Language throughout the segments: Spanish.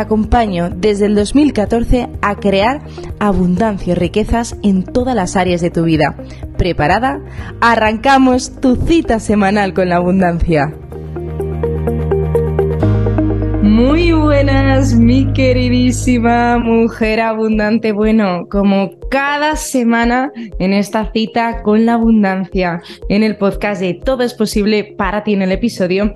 acompaño desde el 2014 a crear abundancia y riquezas en todas las áreas de tu vida. ¿Preparada? Arrancamos tu cita semanal con la abundancia. Muy buenas, mi queridísima mujer abundante. Bueno, como cada semana en esta cita con la abundancia, en el podcast de Todo es posible para ti en el episodio,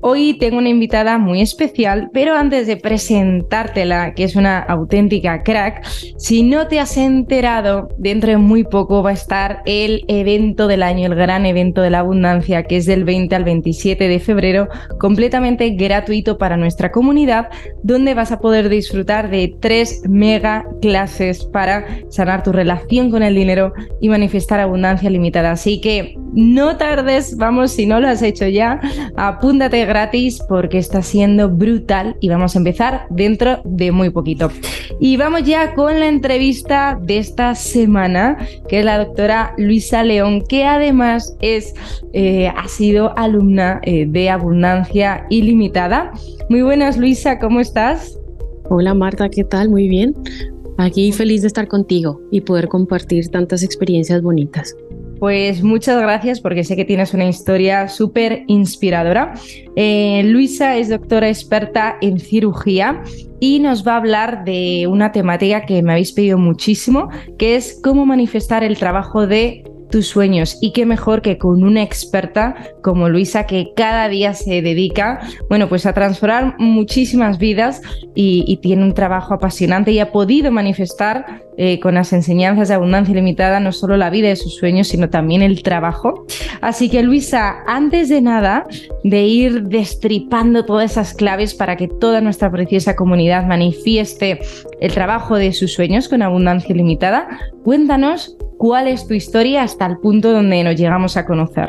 Hoy tengo una invitada muy especial, pero antes de presentártela, que es una auténtica crack, si no te has enterado, dentro de muy poco va a estar el evento del año, el gran evento de la abundancia, que es del 20 al 27 de febrero, completamente gratuito para nuestra comunidad, donde vas a poder disfrutar de tres mega clases para sanar tu relación con el dinero y manifestar abundancia limitada. Así que no tardes, vamos, si no lo has hecho ya, apúntate gratis porque está siendo brutal y vamos a empezar dentro de muy poquito. Y vamos ya con la entrevista de esta semana, que es la doctora Luisa León, que además es, eh, ha sido alumna eh, de Abundancia Ilimitada. Muy buenas, Luisa, ¿cómo estás? Hola Marta, ¿qué tal? Muy bien. Aquí feliz de estar contigo y poder compartir tantas experiencias bonitas. Pues muchas gracias porque sé que tienes una historia súper inspiradora. Eh, Luisa es doctora experta en cirugía y nos va a hablar de una temática que me habéis pedido muchísimo, que es cómo manifestar el trabajo de tus sueños y qué mejor que con una experta como Luisa que cada día se dedica, bueno, pues a transformar muchísimas vidas y, tiene un trabajo apasionante y ha podido manifestar eh, con las enseñanzas de abundancia ilimitada no solo la vida de sus sueños, sino también el trabajo. Así que Luisa, antes de nada, de ir destripando todas esas claves para que toda nuestra preciosa comunidad manifieste el trabajo de sus sueños con abundancia ilimitada, cuéntanos ¿Cuál es tu historia hasta el punto donde nos llegamos a conocer?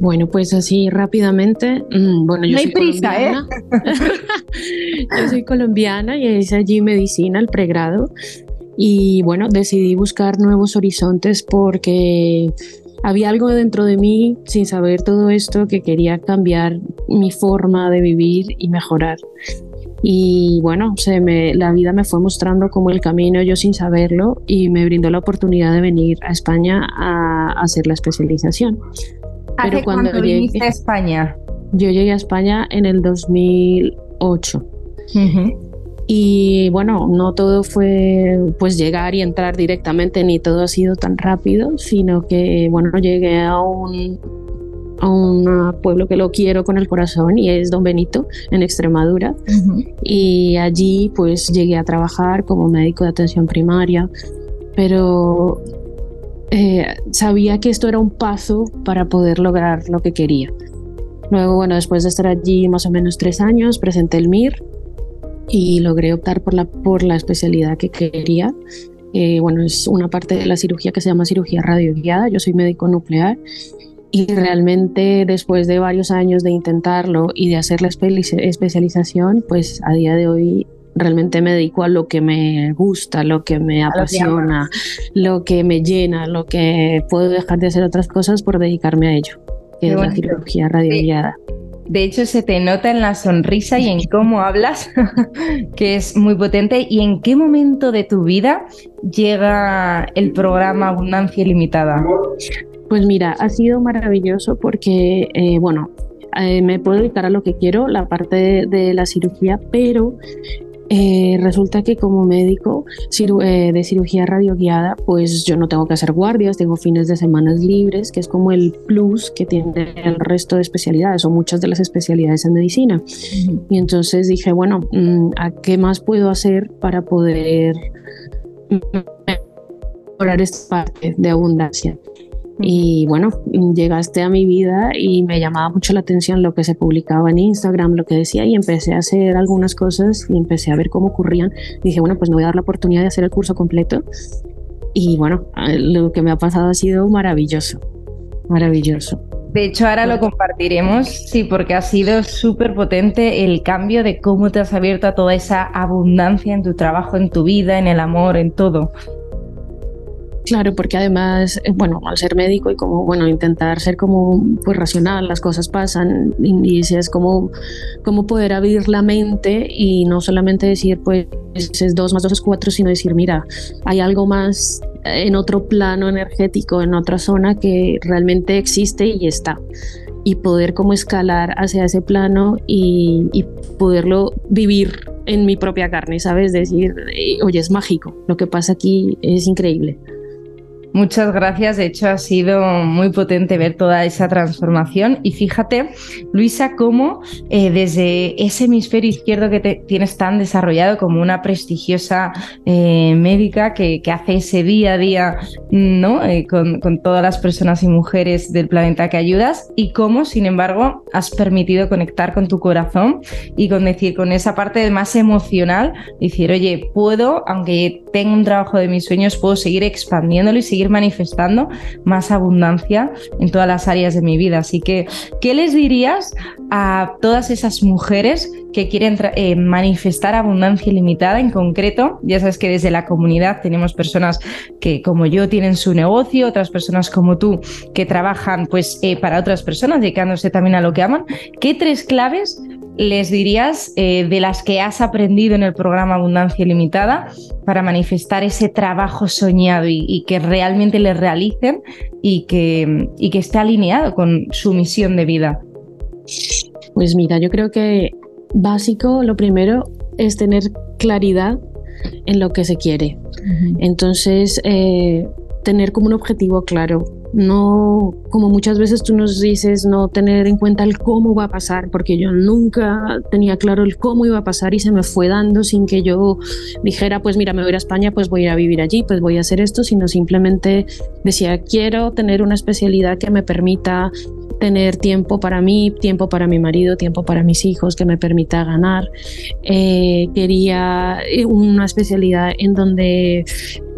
Bueno, pues así rápidamente. Mm, bueno, yo no hay prisa, ¿eh? yo soy colombiana y hice allí medicina, el pregrado. Y bueno, decidí buscar nuevos horizontes porque había algo dentro de mí, sin saber todo esto, que quería cambiar mi forma de vivir y mejorar. Y bueno, se me, la vida me fue mostrando como el camino yo sin saberlo y me brindó la oportunidad de venir a España a, hacer la especialización. Pero cuando llegué a España? Yo llegué a España en el 2008. Y bueno, no todo fue pues llegar y entrar directamente, ni todo ha sido tan rápido, sino que bueno, llegué a un, a un pueblo que lo quiero con el corazón y es Don Benito en Extremadura. Y allí pues llegué a trabajar como médico de atención primaria, pero eh, sabía que esto era un paso para poder lograr lo que quería. Luego, bueno, después de estar allí más o menos tres años, presenté el MIR y logré optar por la, por la especialidad que quería. Eh, bueno, es una parte de la cirugía que se llama cirugía radioguiada. Yo soy médico nuclear y realmente después de varios años de intentarlo y de hacer la especialización, pues a día de hoy realmente me dedico a lo que me gusta, lo que me apasiona, lo que me llena, lo que puedo dejar de hacer otras cosas por dedicarme a ello, que es la cirugía radioguiada. De hecho, se te nota en la sonrisa y en cómo hablas, que es muy potente. ¿Y en qué momento de tu vida llega el programa Abundancia Ilimitada? Pues mira, ha sido maravilloso porque, eh, bueno, eh, me puedo dedicar a lo que quiero, la parte de, la cirugía, pero eh, resulta que como médico de cirugía radioguiada, pues yo no tengo que hacer guardias, tengo fines de semanas libres, que es como el plus que tiene el resto de especialidades o muchas de las especialidades en medicina. Y entonces dije, bueno, mm, ¿a qué más puedo hacer para poder mejorar esta parte de abundancia? Y bueno, llegaste a mi vida y me llamaba mucho la atención lo que se publicaba en Instagram, lo que decía, y empecé a hacer algunas cosas y empecé a ver cómo ocurrían. dije, bueno, pues me voy a dar la oportunidad de hacer el curso completo. Y bueno, lo que me ha pasado ha sido maravilloso, maravilloso. De hecho, ahora lo compartiremos, sí, porque ha sido súper potente el cambio de cómo te has abierto a toda esa abundancia en tu trabajo, en tu vida, en el amor, en todo. Claro, porque además, eh, bueno, al ser médico y como, bueno, intentar ser como, pues racional, las cosas pasan y es como, como poder abrir la mente y no solamente decir, pues, es dos más dos es cuatro, sino decir, mira, hay algo más en otro plano energético, en otra zona que realmente existe y está. Y poder como escalar hacia ese plano y, y poderlo vivir en mi propia carne, ¿sabes? Decir, oye, es mágico, lo que pasa aquí es increíble. Muchas gracias, de hecho ha sido muy potente ver toda esa transformación y fíjate, Luisa, cómo eh, desde ese hemisferio izquierdo que tienes tan desarrollado como una prestigiosa eh, médica que, hace ese día a día ¿no? Eh, con, con, todas las personas y mujeres del planeta que ayudas y cómo, sin embargo, has permitido conectar con tu corazón y con decir, con esa parte más emocional, decir, oye, puedo, aunque tenga un trabajo de mis sueños, puedo seguir expandiéndolo y seguir seguir manifestando más abundancia en todas las áreas de mi vida. Así que, ¿qué les dirías a todas esas mujeres que quieren eh, manifestar abundancia ilimitada en concreto? Ya sabes que desde la comunidad tenemos personas que, como yo, tienen su negocio, otras personas como tú que trabajan pues, eh, para otras personas, dedicándose también a lo que aman. ¿Qué tres claves les dirías eh, de las que has aprendido en el programa Abundancia Ilimitada para manifestar ese trabajo soñado y, que realmente les realicen y que, y que esté alineado con su misión de vida? Pues mira, yo creo que básico, lo primero es tener claridad en lo que se quiere. Entonces, eh, tener como un objetivo claro no, como muchas veces tú nos dices, no tener en cuenta el cómo va a pasar, porque yo nunca tenía claro el cómo iba a pasar y se me fue dando sin que yo dijera, pues mira, me voy a España, pues voy a ir a vivir allí, pues voy a hacer esto, sino simplemente decía, quiero tener una especialidad que me permita tener tiempo para mí, tiempo para mi marido, tiempo para mis hijos, que me permita ganar. Eh, quería eh, una especialidad en donde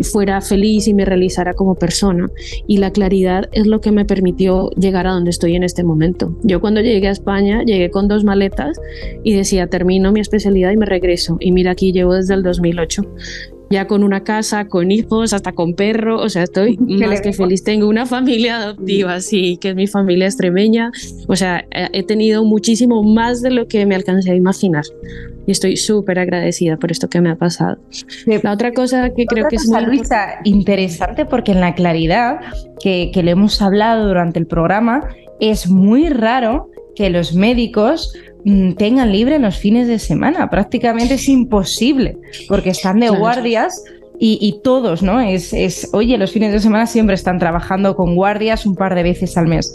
fuera feliz y me realizara como persona. Y la claridad es lo que me permitió llegar a donde estoy en este momento. Yo cuando llegué a España llegué con dos maletas y decía, termino mi especialidad y me regreso. Y mira, aquí llevo desde el 2008 ya con una casa, con hijos, hasta con perro, o sea, estoy más que feliz. Tengo una familia adoptiva, sí, que es mi familia extremeña, o sea, he tenido muchísimo más de lo que me alcancé a imaginar y estoy súper agradecida por esto que me ha pasado. La otra cosa que creo que es muy Luisa, interesante porque en la claridad que, que le hemos hablado durante el programa es muy raro que los médicos tengan libre los fines de semana. Prácticamente es imposible porque están de guardias. Y, todos, ¿no? Es, es, oye, los fines de semana siempre están trabajando con guardias un par de veces al mes.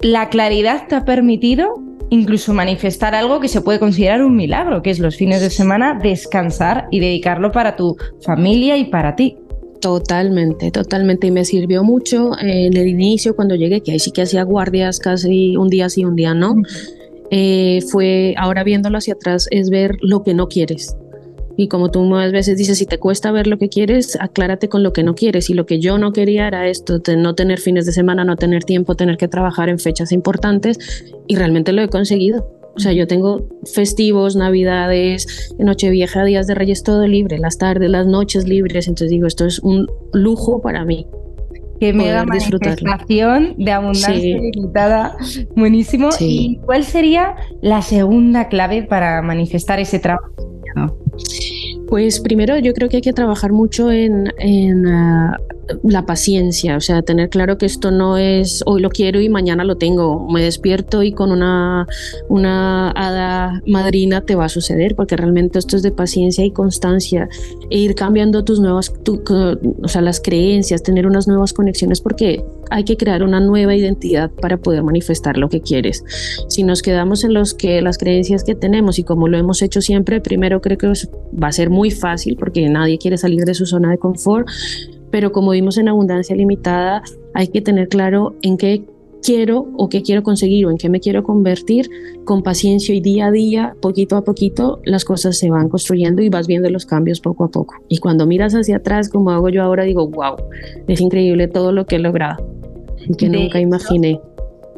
La claridad te ha permitido incluso manifestar algo que se puede considerar un milagro, que es los fines de semana descansar y dedicarlo para tu familia y para ti. Totalmente, totalmente. Y me sirvió mucho en el inicio cuando llegué, que ahí sí que hacía guardias casi un día sí, un día no. Eh, fue, ahora viéndolo hacia atrás, es ver lo que no quieres. Y como tú muchas veces dices, si te cuesta ver lo que quieres, aclárate con lo que no quieres. Y lo que yo no quería era esto, no tener fines de semana, no tener tiempo, tener que trabajar en fechas importantes. Y realmente lo he conseguido. O sea, yo tengo festivos, navidades, Nochevieja, días de Reyes, todo libre, las tardes, las noches libres. Entonces digo, esto es un lujo para mí. Qué mega manifestación de abundancia limitada. Buenísimo. ¿Y cuál sería la segunda clave para manifestar ese trabajo? Pues primero yo creo que hay que trabajar mucho en, ah, la paciencia, o sea, tener claro que esto no es hoy lo quiero y mañana lo tengo, me despierto y con una, una hada madrina te va a suceder, porque realmente esto es de paciencia y constancia, e ir cambiando tus nuevas, o sea, las creencias, tener unas nuevas conexiones, porque hay que crear una nueva identidad para poder manifestar lo que quieres. Si nos quedamos en los que las creencias que tenemos y como lo hemos hecho siempre, primero creo que va a ser muy fácil porque nadie quiere salir de su zona de confort, pero como vimos en abundancia limitada, hay que tener claro en qué quiero o qué quiero conseguir o en qué me quiero convertir, con paciencia y día a día, poquito a poquito, las cosas se van construyendo y vas viendo los cambios poco a poco. Y cuando miras hacia atrás, como hago yo ahora, digo, wow, es increíble todo lo que he logrado y que nunca imaginé.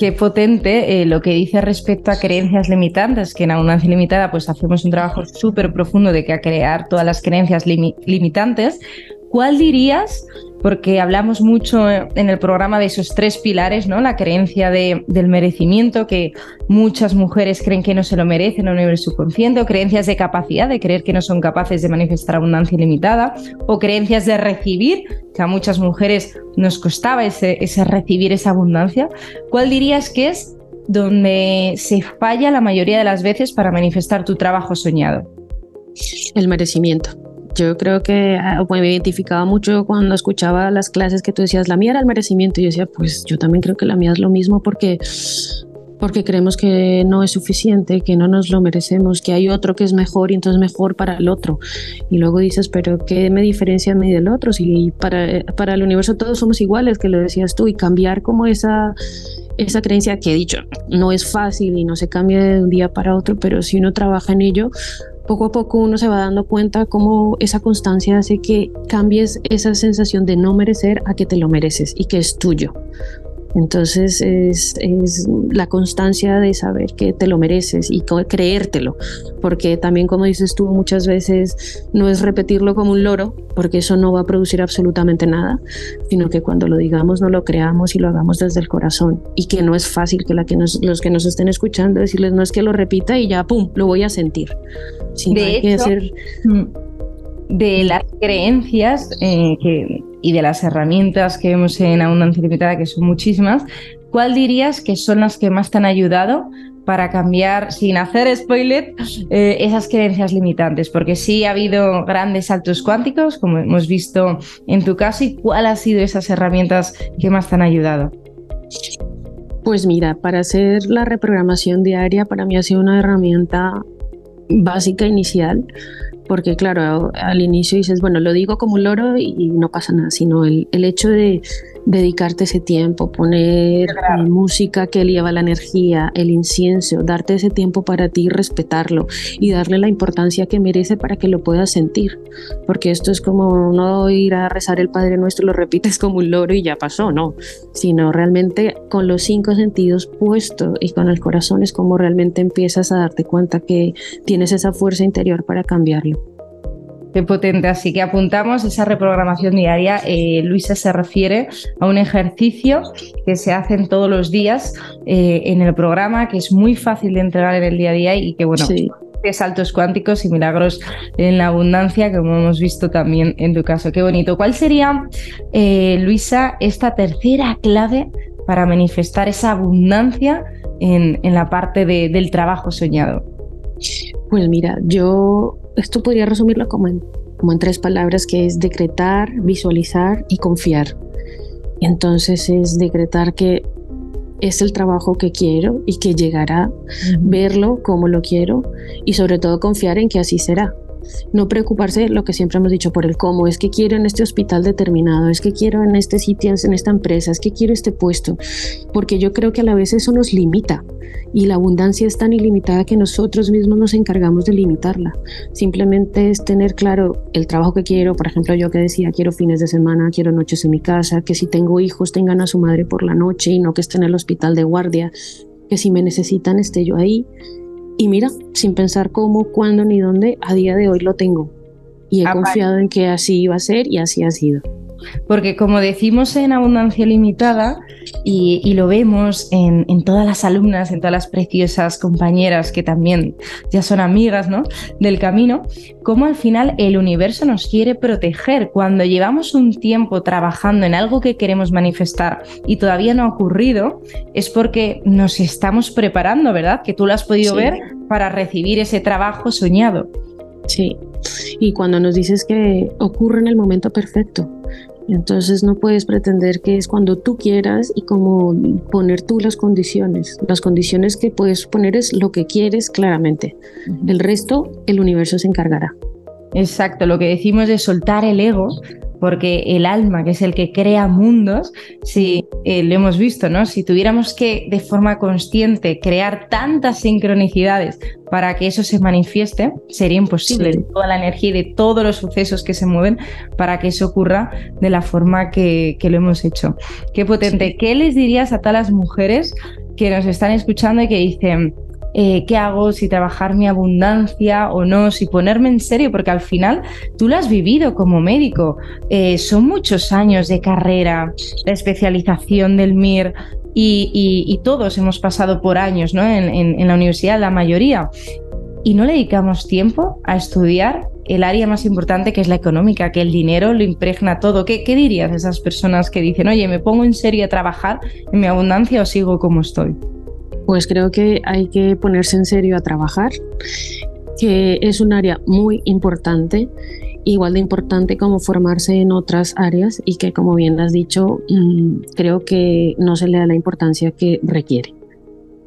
Qué potente eh, lo que dice respecto a creencias limitantes, que en Abundancia Limitada pues hacemos un trabajo súper profundo de que crear todas las creencias limitantes. ¿Cuál dirías porque hablamos mucho en el programa de esos tres pilares, ¿no? La creencia de, del merecimiento, que muchas mujeres creen que no se lo merecen a un nivel subconsciente, o creencias de capacidad, de creer que no son capaces de manifestar abundancia ilimitada, o creencias de recibir, que a muchas mujeres nos costaba ese recibir esa abundancia. ¿Cuál dirías que es donde se falla la mayoría de las veces para manifestar tu trabajo soñado? El merecimiento. Yo creo que ah, me identificaba mucho cuando escuchaba las clases que tú decías, la mía era el merecimiento. Y yo decía, pues yo también creo que la mía es lo mismo porque, porque creemos que no es suficiente, que no nos lo merecemos, que hay otro que es mejor y entonces mejor para el otro. Y luego dices, pero ¿qué me diferencia a mí del otro? Si para, para el universo todos somos iguales, que lo decías tú, y cambiar como esa esa creencia que he dicho no es fácil y no se cambia de un día para otro, pero si uno trabaja en ello, poco a poco uno se va dando cuenta cómo esa constancia hace que cambies esa sensación de no merecer a que te lo mereces y que es tuyo. Entonces es, la constancia de saber que te lo mereces y creértelo, porque también como dices tú muchas veces no es repetirlo como un loro, porque eso no va a producir absolutamente nada, sino que cuando lo digamos no lo creamos y lo hagamos desde el corazón y que no es fácil que, la que los que nos estén escuchando decirles no es que lo repita y ya, ¡pum!, lo voy a sentir. de hecho, mm, de las creencias eh, que y de las herramientas que vemos en Abundancia Limitada, que son muchísimas, ¿cuál dirías que son las que más te han ayudado para cambiar, sin hacer spoiler, eh, esas creencias limitantes? Porque sí ha habido grandes saltos cuánticos, como hemos visto en tu caso, ¿y cuál ha sido esas herramientas que más te han ayudado? Pues mira, para hacer la reprogramación diaria, para mí ha sido una herramienta básica inicial porque claro, al inicio dices, bueno, lo digo como un loro y, no pasa nada, sino el, el hecho de dedicarte ese tiempo, poner música que eleva la energía, el incienso, darte ese tiempo para ti, respetarlo y darle la importancia que merece para que lo puedas sentir. Porque esto es como no ir a rezar el Padre Nuestro, lo repites como un loro y ya pasó, no, sino realmente con los cinco sentidos puestos y con el corazón es como realmente empiezas a darte cuenta que tienes esa fuerza interior para cambiarlo. Qué potente. Así que apuntamos esa reprogramación diaria. Eh, Luisa se refiere a un ejercicio que se hacen todos los días eh, en el programa, que es muy fácil de entregar en el día a día y que, bueno, saltos cuánticos y milagros en la abundancia, como hemos visto también en tu caso. Qué bonito. ¿Cuál sería, eh, Luisa, esta tercera clave para manifestar esa abundancia en, en la parte del trabajo soñado? Pues mira, yo esto podría resumirlo como en, como en tres palabras, que es decretar, visualizar y confiar. Entonces es decretar que es el trabajo que quiero y que llegará, verlo como lo quiero y sobre todo confiar en que así será. No preocuparse lo que siempre hemos dicho por el cómo, es que quiero en este hospital determinado, es que quiero en este sitio, en esta empresa, es que quiero este puesto, porque yo creo que a la vez eso nos limita. Y la abundancia es tan ilimitada que nosotros mismos nos encargamos de limitarla. Simplemente es tener claro el trabajo que quiero, por ejemplo, yo que decía, quiero fines de semana, quiero noches en mi casa, que si tengo hijos tengan a su madre por la noche y no que esté en el hospital de guardia, que si me necesitan esté yo ahí y mira, sin pensar cómo, cuándo ni dónde, a día de hoy lo tengo. Y he confiado en que así iba a ser y así ha sido. Porque como decimos en Abundancia Limitada, y, lo vemos en, todas las alumnas, en todas las preciosas compañeras que también ya son amigas ¿no? del camino, cómo al final el universo nos quiere proteger. Cuando llevamos un tiempo trabajando en algo que queremos manifestar y todavía no ha ocurrido, es porque nos estamos preparando, ¿verdad? Que tú lo has podido ver para recibir ese trabajo soñado. Sí, y cuando nos dices que ocurre en el momento perfecto, entonces no puedes pretender que es cuando tú quieras y como poner tú las condiciones. Las condiciones que puedes poner es lo que quieres claramente. El resto, el universo se encargará. Exacto, lo que decimos de soltar el ego porque el alma, que es el que crea mundos, si eh, lo hemos visto, ¿no? Si tuviéramos que de forma consciente crear tantas sincronicidades para que eso se manifieste, sería imposible. Toda la energía y de todos los sucesos que se mueven para que eso ocurra de la forma que, lo hemos hecho. Qué potente. ¿Qué les dirías a todas las mujeres que nos están escuchando y que dicen, eh, qué hago, si trabajar mi abundancia o no, si ponerme en serio, porque al final tú lo has vivido como médico. Eh, son muchos años de carrera, la especialización del MIR. Y, todos hemos pasado por años ¿no? en, la universidad, la mayoría, y no le dedicamos tiempo a estudiar el área más importante que es la económica, que el dinero lo impregna todo. ¿Qué, ¿Qué, dirías a esas personas que dicen, oye, me pongo en serio a trabajar en mi abundancia o sigo como estoy? Pues creo que hay que ponerse en serio a trabajar, que es un área muy importante, igual de importante como formarse en otras áreas y que como bien has dicho, mm, creo que no se le da la importancia que requiere.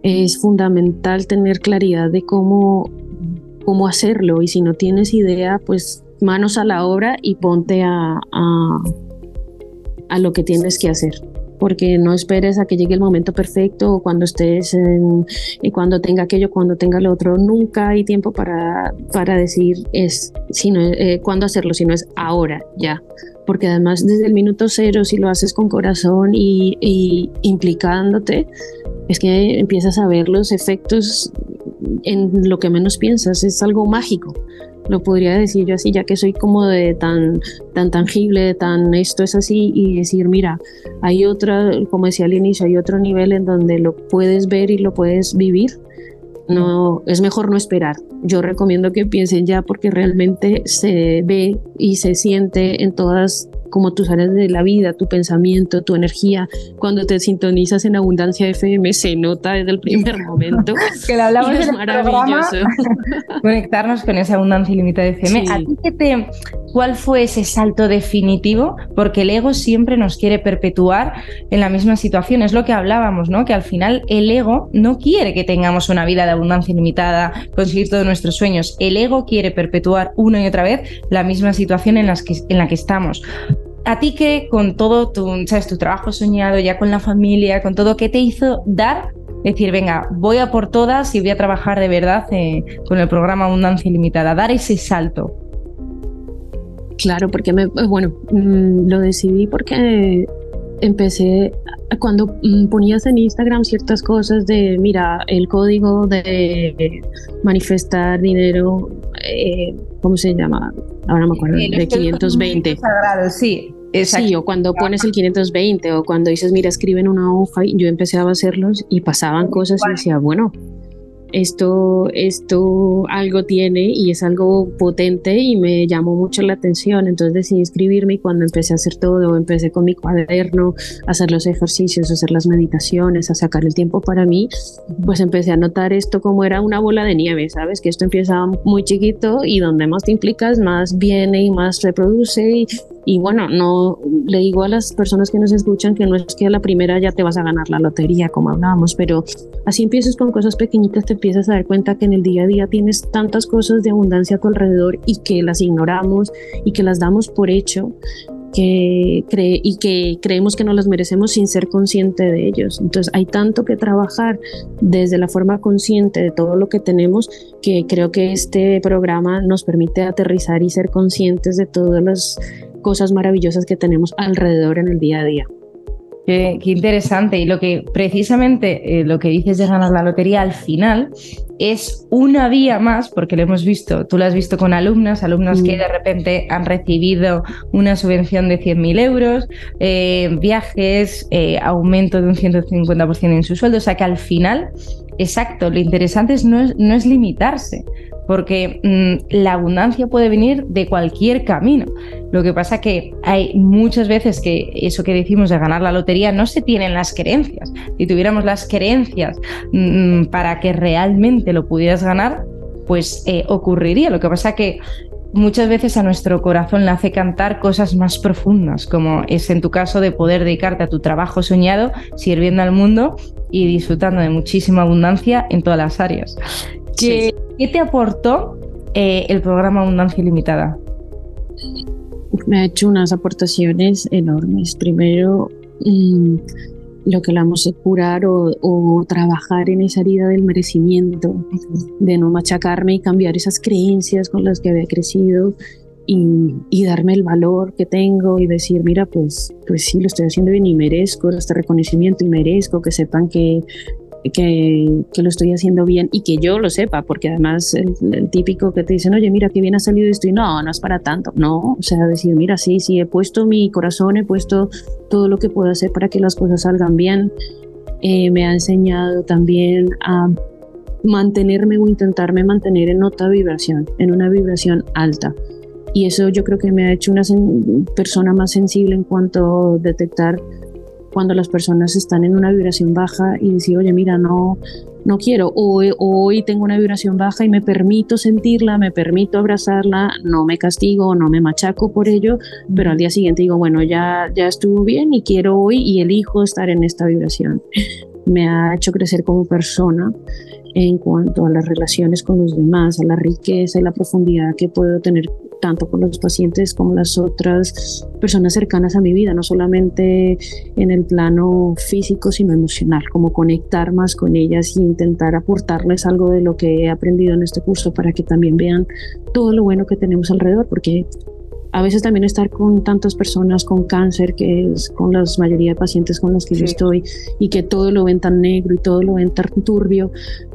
Es fundamental tener claridad de cómo, cómo hacerlo y si no tienes idea, pues manos a la obra y ponte a, a, a lo que tienes que hacer porque no esperes a que llegue el momento perfecto o cuando estés en, y cuando tenga aquello, cuando tenga lo otro. Nunca hay tiempo para, para decir es, sino, eh, cuándo hacerlo, sino es ahora, ya. Porque además desde el minuto cero, si lo haces con corazón y, y implicándote, es que empiezas a ver los efectos en lo que menos piensas, es algo mágico lo podría decir yo así, ya que soy como de tan, tan tangible, tan esto es así, y decir, mira, hay otra, como decía al inicio, hay otro nivel en donde lo puedes ver y lo puedes vivir. No, es mejor no esperar. Yo recomiendo que piensen ya porque realmente se ve y se siente en todas como tus áreas de la vida, tu pensamiento, tu energía. Cuando te sintonizas en Abundancia FM se nota desde el primer momento. que lo hablamos es maravilloso. conectarnos con esa abundancia ilimitada de FM. ¿A ti qué te, cuál fue ese salto definitivo? Porque el ego siempre nos quiere perpetuar en la misma situación. Es lo que hablábamos, ¿no? Que al final el ego no quiere que tengamos una vida de abundancia ilimitada, conseguir todos nuestros sueños. El ego quiere perpetuar una y otra vez la misma situación en, las que, en la que estamos a ti que con todo tu, ¿sabes? tu trabajo soñado, ya con la familia, con todo, ¿qué te hizo dar? Decir, venga, voy a por todas y voy a trabajar de verdad eh, con el programa Abundancia Ilimitada, dar ese salto. Claro, porque me, bueno, mm, lo decidí porque empecé cuando mm, ponías en Instagram ciertas cosas de, mira, el código de manifestar dinero, eh, ¿cómo se llama? Ahora me acuerdo, de 520. Sagrado, sí. Exacto. Sí, o cuando pones el 520 o cuando dices, mira, escribe en una hoja, yo empecé a hacerlos y pasaban cosas y decía, bueno, esto, esto algo tiene y es algo potente y me llamó mucho la atención. Entonces decidí escribirme y cuando empecé a hacer todo, empecé con mi cuaderno, a hacer los ejercicios, a hacer las meditaciones, a sacar el tiempo para mí, pues empecé a notar esto como era una bola de nieve, ¿sabes? Que esto empieza muy chiquito y donde más te implicas, más viene y más reproduce y, y bueno, no le digo a las personas que nos escuchan que no es que a la primera ya te vas a ganar la lotería, como hablábamos, pero así empiezas con cosas pequeñitas, te empiezas a dar cuenta que en el día a día tienes tantas cosas de abundancia a tu alrededor y que las ignoramos y que las damos por hecho que cree y que creemos que no las merecemos sin ser consciente de ellos. Entonces hay tanto que trabajar desde la forma consciente de todo lo que tenemos que creo que este programa nos permite aterrizar y ser conscientes de todas las cosas maravillosas que tenemos alrededor en el día a día. Qué, interesante. Y lo que precisamente eh, lo que dices de ganar la lotería al final es una vía más, porque lo hemos visto, tú lo has visto con alumnas, alumnas que mm. de repente han recibido una subvención de 100.000 euros, eh, viajes, eh, aumento de un 150% en su sueldo. O sea que al final, exacto, lo interesante es no, es, no es limitarse, porque mm, la abundancia puede venir de cualquier camino. Lo que pasa que hay muchas veces que eso que decimos de ganar la lotería no se tienen las creencias. Si tuviéramos las creencias mm, para que realmente lo pudieras ganar, pues eh, ocurriría. Lo que pasa que muchas veces a nuestro corazón le hace cantar cosas más profundas, como es en tu caso de poder dedicarte a tu trabajo soñado, sirviendo al mundo y disfrutando de muchísima abundancia en todas las áreas. ¿Qué, te aportó eh, el programa Abundancia Ilimitada? me ha hecho unas aportaciones enormes. Primero, mm, lo que hablamos de curar o, trabajar en esa herida del merecimiento, de no machacarme y cambiar esas creencias con las que había crecido y, darme el valor que tengo y decir, mira, pues, pues sí, lo estoy haciendo bien y merezco este reconocimiento y merezco que sepan que, que, que, lo estoy haciendo bien y que yo lo sepa, porque además el, típico que te dicen, oye, mira, qué bien ha salido esto y no, no es para tanto. No, o sea, decir, mira, sí, sí, he puesto mi corazón, he puesto todo lo que puedo hacer para que las cosas salgan bien. Eh, me ha enseñado también a mantenerme o intentarme mantener en otra vibración, en una vibración alta. Y eso yo creo que me ha hecho una persona más sensible en cuanto a detectar cuando las personas están en una vibración baja y decir, oye, mira, no, no quiero, hoy, hoy tengo una vibración baja y me permito sentirla, me permito abrazarla, no me castigo, no me machaco por ello, pero al día siguiente digo, bueno, ya, ya estuvo bien y quiero hoy y elijo estar en esta vibración. Me ha hecho crecer como persona en cuanto a las relaciones con los demás, a la riqueza y la profundidad que puedo tener tanto con los pacientes como las otras personas cercanas a mi vida, no solamente en el plano físico, sino emocional, como conectar más con ellas e intentar aportarles algo de lo que he aprendido en este curso para que también vean todo lo bueno que tenemos alrededor, porque a veces también estar con tantas personas con cáncer, que es con la mayoría de pacientes con los que yo estoy, y que todo lo ven tan negro y todo lo ven tan turbio,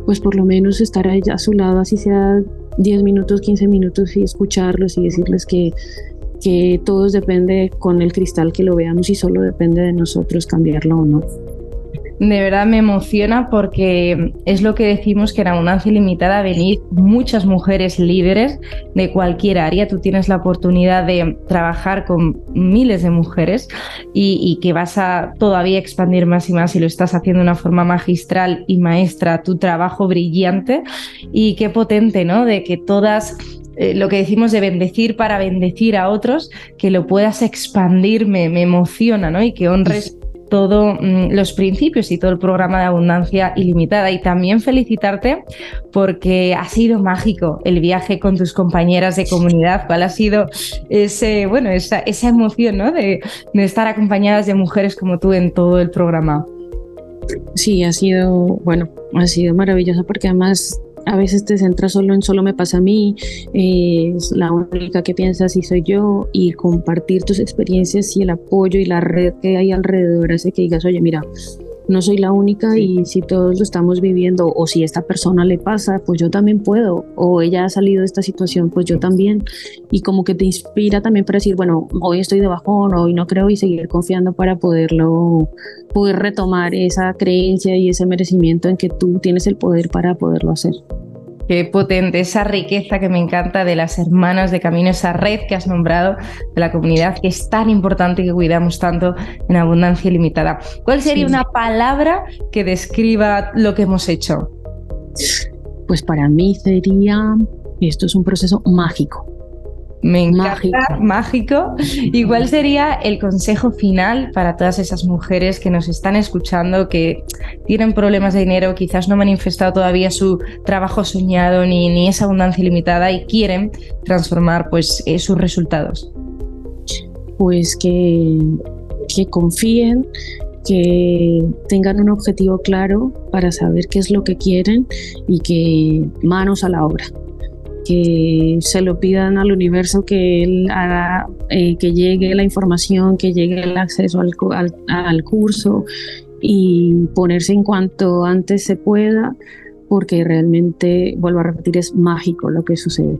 pues por lo menos estar ahí a su lado, así sea 10 minutos, 15 minutos, y escucharlos y decirles que, que todo depende con el cristal que lo veamos y solo depende de nosotros cambiarlo o no de verdad me emociona porque es lo que decimos que en Abundancia Ilimitada venir muchas mujeres líderes de cualquier área. Tú tienes la oportunidad de trabajar con miles de mujeres y, que vas a todavía expandir más y más y lo estás haciendo de una forma magistral y maestra, tu trabajo brillante y qué potente, ¿no? De que todas eh, lo que decimos de bendecir para bendecir a otros, que lo puedas expandir, me, me emociona, ¿no? Y que honres todos mm, los principios y todo el programa de abundancia ilimitada. Y también felicitarte porque ha sido mágico el viaje con tus compañeras de comunidad. ¿Cuál ha sido ese, bueno, esa, esa emoción ¿no? de, de estar acompañadas de mujeres como tú en todo el programa? Sí, ha sido, bueno, ha sido maravilloso porque además a veces te centras solo en solo me pasa a mí, es la única que piensas y soy yo, y compartir tus experiencias y el apoyo y la red que hay alrededor hace que digas, oye, mira, no soy la única y si todos lo estamos viviendo o si esta persona le pasa, pues yo también puedo. O ella ha salido de esta situación, pues yo también. Y como que te inspira también para decir, bueno, hoy estoy de bajón, hoy no creo y seguir confiando para poderlo, poder retomar esa creencia y ese merecimiento en que tú tienes el poder para poderlo hacer. Qué potente esa riqueza que me encanta de las hermanas de camino, esa red que has nombrado de la comunidad que es tan importante y que cuidamos tanto en abundancia ilimitada. ¿Cuál sería una palabra que describa lo que hemos hecho? Pues para mí sería, esto es un proceso mágico, me encanta, mágico. ¿Y cuál sería el consejo final para todas esas mujeres que nos están escuchando, que tienen problemas de dinero, quizás no han manifestado todavía su trabajo soñado ni, ni esa abundancia ilimitada y quieren transformar pues, eh, sus resultados? Pues que, que confíen, que tengan un objetivo claro para saber qué es lo que quieren y que manos a la obra que se lo pidan al universo, que él haga, eh, que llegue la información, que llegue el acceso al, al, curso y ponerse en cuanto antes se pueda, porque realmente, vuelvo a repetir, es mágico lo que sucede.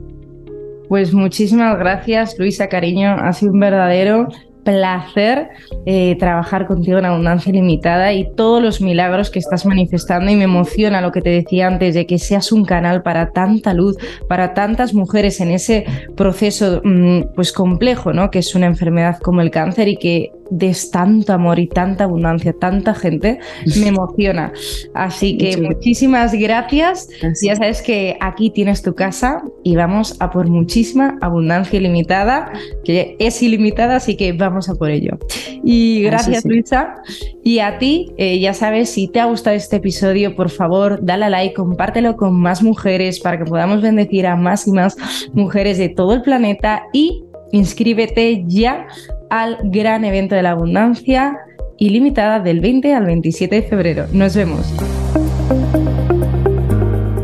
Pues muchísimas gracias, Luisa Cariño. Ha sido un verdadero placer eh, trabajar contigo en Abundancia Limitada y todos los milagros que estás manifestando y me emociona lo que te decía antes de que seas un canal para tanta luz, para tantas mujeres en ese proceso mm, pues complejo, ¿no? Que es una enfermedad como el cáncer y que des tanto amor y tanta abundancia, tanta gente, me emociona. Así que muchísimas gracias. Ya sabes que aquí tienes tu casa y vamos a por muchísima abundancia ilimitada, que es ilimitada, así que vamos a por ello. Y gracias, Luisa. Y a ti, eh, ya sabes, si te ha gustado este episodio, por favor, dale a like, compártelo con más mujeres para que podamos bendecir a más y más mujeres de todo el planeta y Inscríbete ya al gran evento de la abundancia ilimitada del 20 al 27 de febrero. Nos vemos.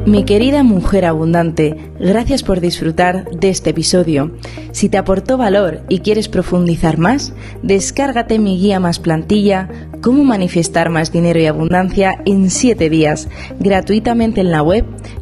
Mi querida mujer abundante, gracias por disfrutar de este episodio. Si te aportó valor y quieres profundizar más, descárgate mi guía más plantilla, cómo manifestar más dinero y abundancia en 7 días, gratuitamente en la web